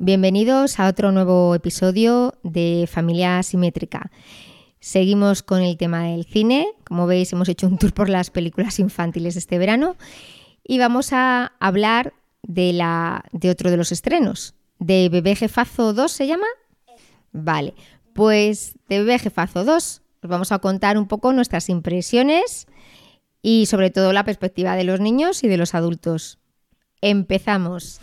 Bienvenidos a otro nuevo episodio de Familia Simétrica. Seguimos con el tema del cine. Como veis, hemos hecho un tour por las películas infantiles este verano y vamos a hablar de, la, de otro de los estrenos. ¿De Bebé Jefazo 2 se llama? Vale, pues de Bebé Jefazo 2 os vamos a contar un poco nuestras impresiones y sobre todo la perspectiva de los niños y de los adultos. Empezamos.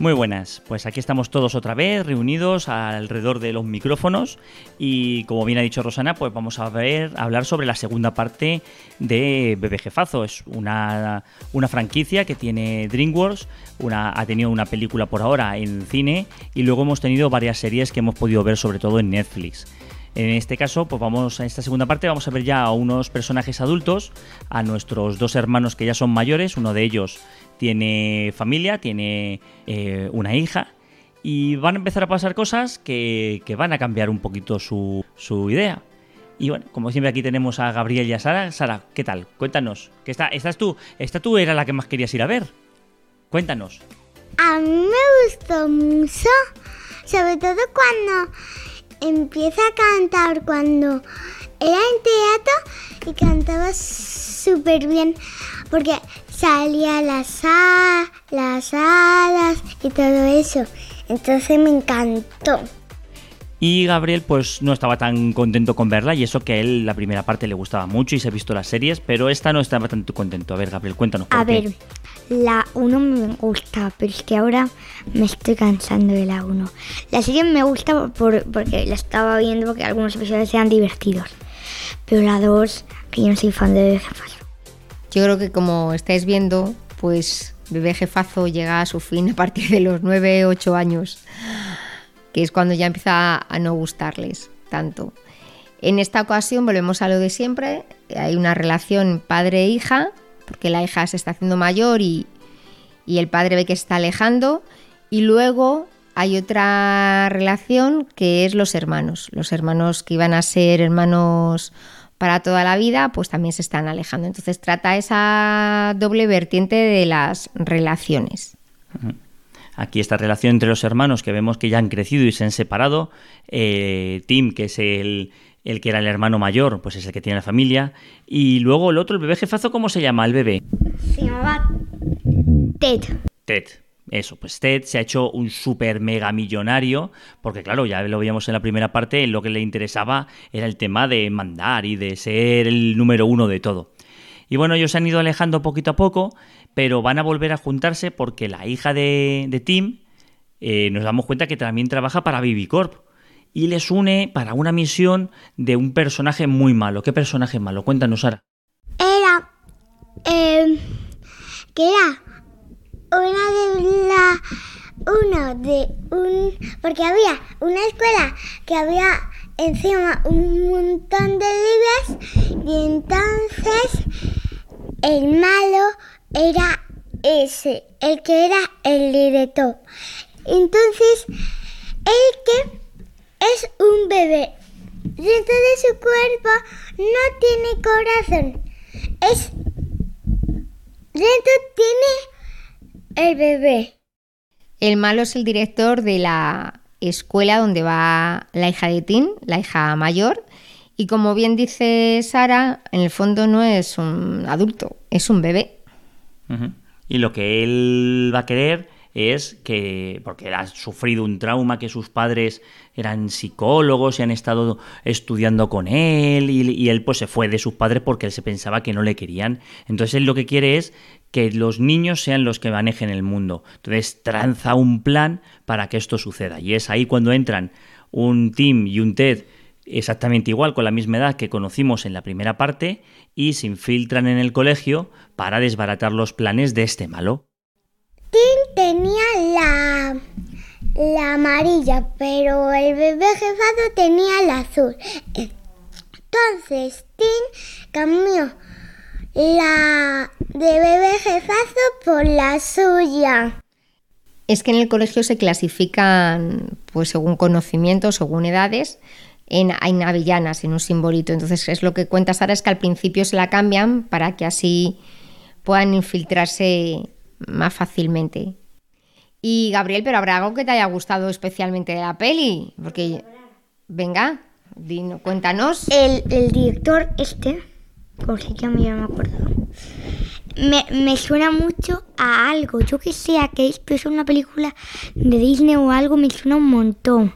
Muy buenas, pues aquí estamos todos otra vez reunidos alrededor de los micrófonos y como bien ha dicho Rosana, pues vamos a ver hablar sobre la segunda parte de Bebé Jefazo. Es una, una franquicia que tiene DreamWorks, una, ha tenido una película por ahora en cine y luego hemos tenido varias series que hemos podido ver sobre todo en Netflix. En este caso, pues vamos a esta segunda parte, vamos a ver ya a unos personajes adultos, a nuestros dos hermanos que ya son mayores, uno de ellos tiene familia, tiene eh, una hija, y van a empezar a pasar cosas que, van a cambiar un poquito su, idea. Y bueno, como siempre aquí tenemos a Gabriel y a Sara. Sara, ¿qué tal? Cuéntanos. ¿Qué está, ¿Estás tú? ¿Esta tú era la que más querías ir a ver? Cuéntanos. A mí me gustó mucho, sobre todo cuando empieza a cantar cuando era en teatro y cantaba súper bien porque salía las, las alas y todo eso. Entonces me encantó. Y Gabriel pues no estaba tan contento con verla y eso que a él la primera parte le gustaba mucho y se ha visto las series, pero esta no estaba tanto contento. A ver Gabriel, cuéntanos. a ver, la 1 me gusta, pero es que ahora me estoy cansando de la 1. La serie me gusta porque la estaba viendo porque algunos episodios eran divertidos. Pero la 2, que yo no soy fan de Bebé Jefazo. Yo creo que como estáis viendo, pues Bebé Jefazo llega a su fin a partir de los 9-8 años, que es cuando ya empieza a no gustarles tanto. En esta ocasión volvemos a lo de siempre, hay una relación padre-hija porque la hija se está haciendo mayor y, el padre ve que se está alejando. Y luego hay otra relación que es los hermanos. Los hermanos que iban a ser hermanos para toda la vida, pues también se están alejando. Entonces trata esa doble vertiente de las relaciones. Aquí esta relación entre los hermanos que vemos que ya han crecido y se han separado. Eh, Tim, que es el, el que era el hermano mayor, pues es el que tiene la familia. Y luego el otro, el bebé jefazo, ¿cómo se llama el bebé? Se llamaba Ted. Ted. Eso, pues Ted se ha hecho un super mega millonario, porque claro, ya lo veíamos en la primera parte, lo que le interesaba era el tema de mandar y de ser el número uno de todo. Y bueno, ellos se han ido alejando poquito a poco, pero van a volver a juntarse porque la hija de, Tim eh, nos damos cuenta que también trabaja para Corp y les une para una misión de un personaje muy malo. ¿Qué personaje malo? Cuéntanos, Sara. Era. Eh, que era una de la. Uno de un. Porque había una escuela que había encima un montón de libros y entonces el malo era ese, el que era el director. Entonces, el que es un bebé. Dentro de su cuerpo no tiene corazón. Es... Dentro tiene el bebé. El malo es el director de la escuela donde va la hija de Tim, la hija mayor. Y como bien dice Sara, en el fondo no es un adulto, es un bebé. Y lo que él va a querer es que, porque ha sufrido un trauma, que sus padres eran psicólogos y han estado estudiando con él y, él pues se fue de sus padres porque él se pensaba que no le querían. Entonces él lo que quiere es que los niños sean los que manejen el mundo. Entonces tranza un plan para que esto suceda. Y es ahí cuando entran un Tim y un Ted exactamente igual, con la misma edad que conocimos en la primera parte, y se infiltran en el colegio para desbaratar los planes de este malo tenía la, la amarilla, pero el bebé jefado tenía la azul. Entonces Tim cambió la de bebé jefazo por la suya. Es que en el colegio se clasifican, pues según conocimientos, según edades, en, en avellanas, en un simbolito. Entonces es lo que cuenta Sara es que al principio se la cambian para que así puedan infiltrarse más fácilmente. Y Gabriel, pero habrá algo que te haya gustado especialmente de la peli, porque venga, dino, cuéntanos. El, el director este, como se llama, ya no me acuerdo. Me, me suena mucho a algo. Yo que sé, que esto es una película de Disney o algo, me suena un montón.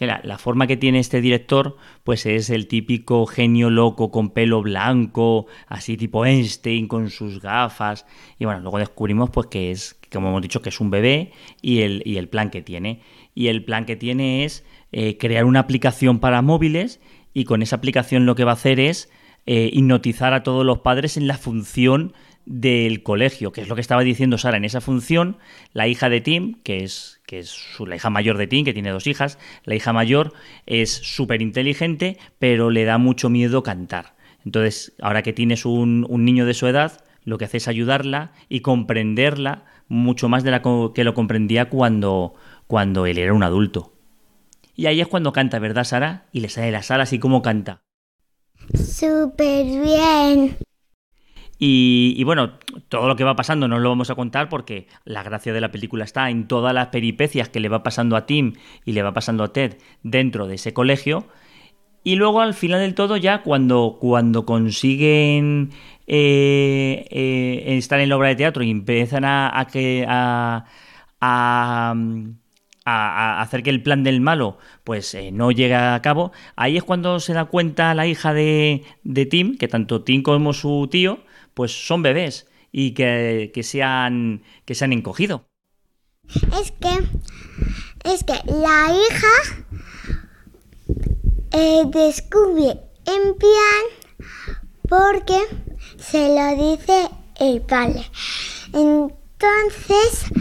Que la, forma que tiene este director, pues es el típico genio loco con pelo blanco, así tipo Einstein con sus gafas. Y bueno, luego descubrimos pues que es, como hemos dicho, que es un bebé y el, y el plan que tiene. Y el plan que tiene es eh, crear una aplicación para móviles y con esa aplicación lo que va a hacer es eh, hipnotizar a todos los padres en la función del colegio, que es lo que estaba diciendo Sara. En esa función, la hija de Tim, que es, que es la hija mayor de Tim, que tiene dos hijas, la hija mayor es súper inteligente, pero le da mucho miedo cantar. Entonces, ahora que tienes un, niño de su edad, lo que hace es ayudarla y comprenderla mucho más de la que lo comprendía cuando, cuando él era un adulto. Y ahí es cuando canta, ¿verdad, Sara? Y le sale la sala así como canta. Súper bien. Y, y bueno, todo lo que va pasando no lo vamos a contar porque la gracia de la película está en todas las peripecias que le va pasando a Tim y le va pasando a Ted dentro de ese colegio. Y luego al final del todo ya cuando, cuando consiguen eh, eh, estar en la obra de teatro y empiezan a, a a hacer que el plan del malo pues eh, no llegue a cabo, ahí es cuando se da cuenta la hija de, de Tim, que tanto Tim como su tío pues son bebés y que, que, se, han, que se han encogido. Es que, es que la hija eh, descubre en plan porque se lo dice el padre. Entonces,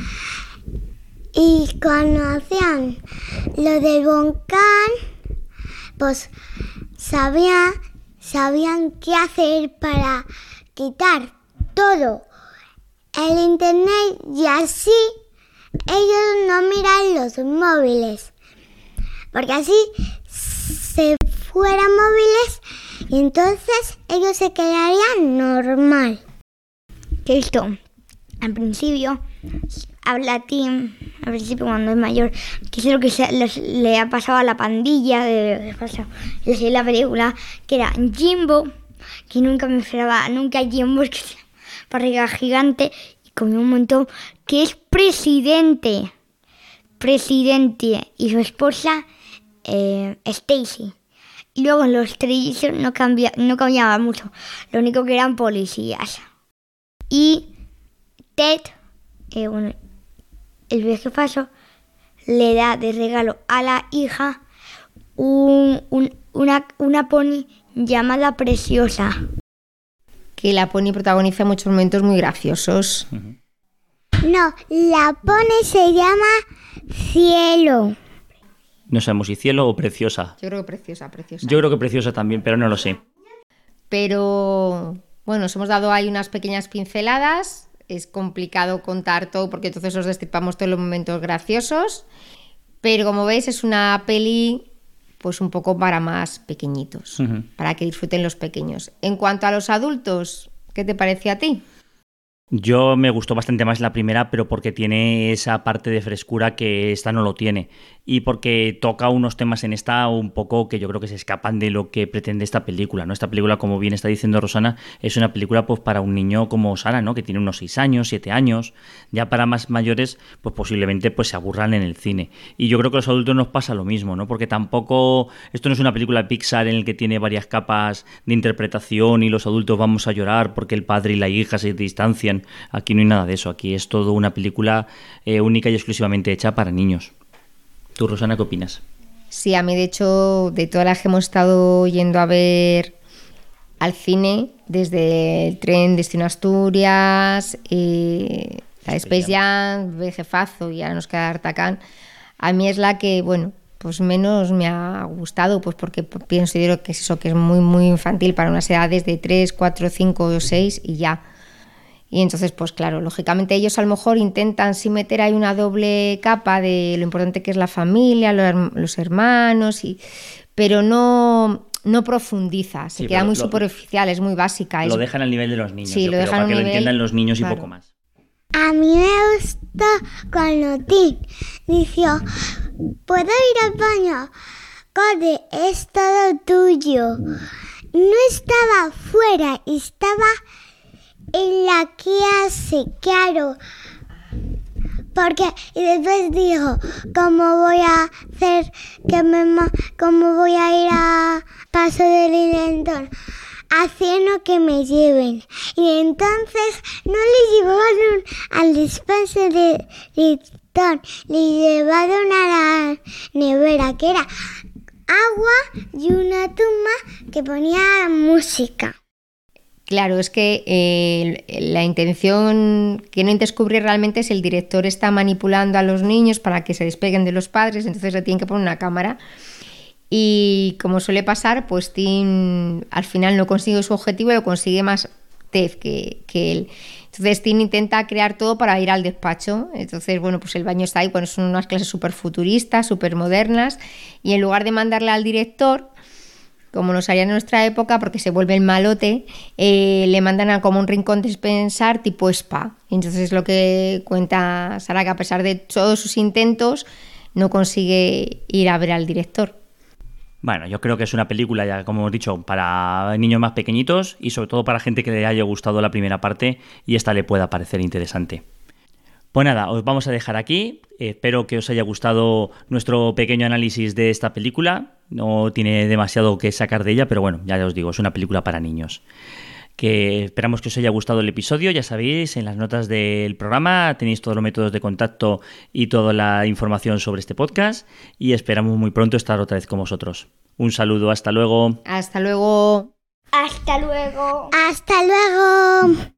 y conocían lo del volcán, pues sabían, sabían qué hacer para quitar todo el internet y así ellos no miran los móviles. Porque así se fueran móviles y entonces ellos se quedarían normal. Esto, al principio, habla a Tim, al principio cuando es mayor, que que se- les- le ha pasado a la pandilla de, la película, que era Jimbo, que nunca me esperaba, nunca Jimbo, es que se barriga gigante y comió un montón, que es presidente, presidente y su esposa eh, Stacy. Y luego los trillizos no, cambia, no cambiaban mucho, lo único que eran policías. Y Ted, eh, bueno, el viejo paso, le da de regalo a la hija un- un- una, una pony llamada Preciosa. Que la Pony protagoniza muchos momentos muy graciosos. No, la pone se llama cielo. No sabemos si cielo o preciosa. Yo creo que preciosa, preciosa. Yo creo que preciosa también, pero no lo sé. Pero bueno, os hemos dado ahí unas pequeñas pinceladas. Es complicado contar todo porque entonces os destripamos todos los momentos graciosos. Pero como veis, es una peli pues un poco para más pequeñitos, para que disfruten los pequeños. En cuanto a los adultos, ¿qué te parece a ti? Yo me gustó bastante más la primera, pero porque tiene esa parte de frescura que esta no lo tiene. Y porque toca unos temas en esta un poco que yo creo que se escapan de lo que pretende esta película, ¿no? Esta película, como bien está diciendo Rosana, es una película pues para un niño como Sara, ¿no? Que tiene unos 6 años, 7 años. Ya para más mayores, pues posiblemente pues se aburran en el cine. Y yo creo que a los adultos nos pasa lo mismo, ¿no? Porque tampoco esto no es una película Pixar en el que tiene varias capas de interpretación y los adultos vamos a llorar porque el padre y la hija se distancian. Aquí no hay nada de eso. Aquí es todo una película eh, única y exclusivamente hecha para niños. ¿Tú, Rosana, qué opinas? Sí, a mí de hecho, de todas las que hemos estado yendo a ver al cine, desde el tren Destino Asturias, eh, la Space Jam, Bebé Jefazo y ahora nos queda Artacán, a mí es la que, bueno, pues menos me ha gustado, pues porque pienso yo que es eso, que es muy, muy infantil para unas edades de 3, 4, 5 o 6 y ya. Y entonces, pues claro, lógicamente ellos a lo mejor intentan sí meter ahí una doble capa de lo importante que es la familia, los, hermanos, y, pero no, no profundiza, se queda muy superficial, es muy básica. Lo dejan al nivel de los niños, sí, lo dejan para que lo entiendan los niños y poco más. A mí me gusta cuando Tim dijo, ¿puedo ir al baño? Code, es todo tuyo. No estaba fuera, estaba en la clase, claro. Porque, y después dijo, ¿cómo voy a hacer que me, cómo voy a ir a paso del inventor? haciendo que me lleven. Y entonces no le llevaron al despacho de Rictón, le llevaron a la nevera, que era agua y una tumba que ponía música. Claro, es que eh, la intención que no descubrir realmente es el director está manipulando a los niños para que se despeguen de los padres, entonces le tienen que poner una cámara. Y como suele pasar, pues Tim al final no consigue su objetivo, lo consigue más Tef que, que él. Entonces Tim intenta crear todo para ir al despacho. Entonces, bueno, pues el baño está ahí, bueno, son unas clases súper futuristas, súper modernas. Y en lugar de mandarle al director, como nos haría en nuestra época, porque se vuelve el malote, eh, le mandan a como un rincón de pensar tipo spa. Entonces lo que cuenta Sara, que a pesar de todos sus intentos, no consigue ir a ver al director. Bueno, yo creo que es una película, ya como hemos dicho, para niños más pequeñitos y sobre todo para gente que le haya gustado la primera parte y esta le pueda parecer interesante. Pues nada, os vamos a dejar aquí. Espero que os haya gustado nuestro pequeño análisis de esta película. No tiene demasiado que sacar de ella, pero bueno, ya os digo, es una película para niños. Que esperamos que os haya gustado el episodio. Ya sabéis, en las notas del programa tenéis todos los métodos de contacto y toda la información sobre este podcast. Y esperamos muy pronto estar otra vez con vosotros. Un saludo, hasta luego. Hasta luego. Hasta luego. Hasta luego.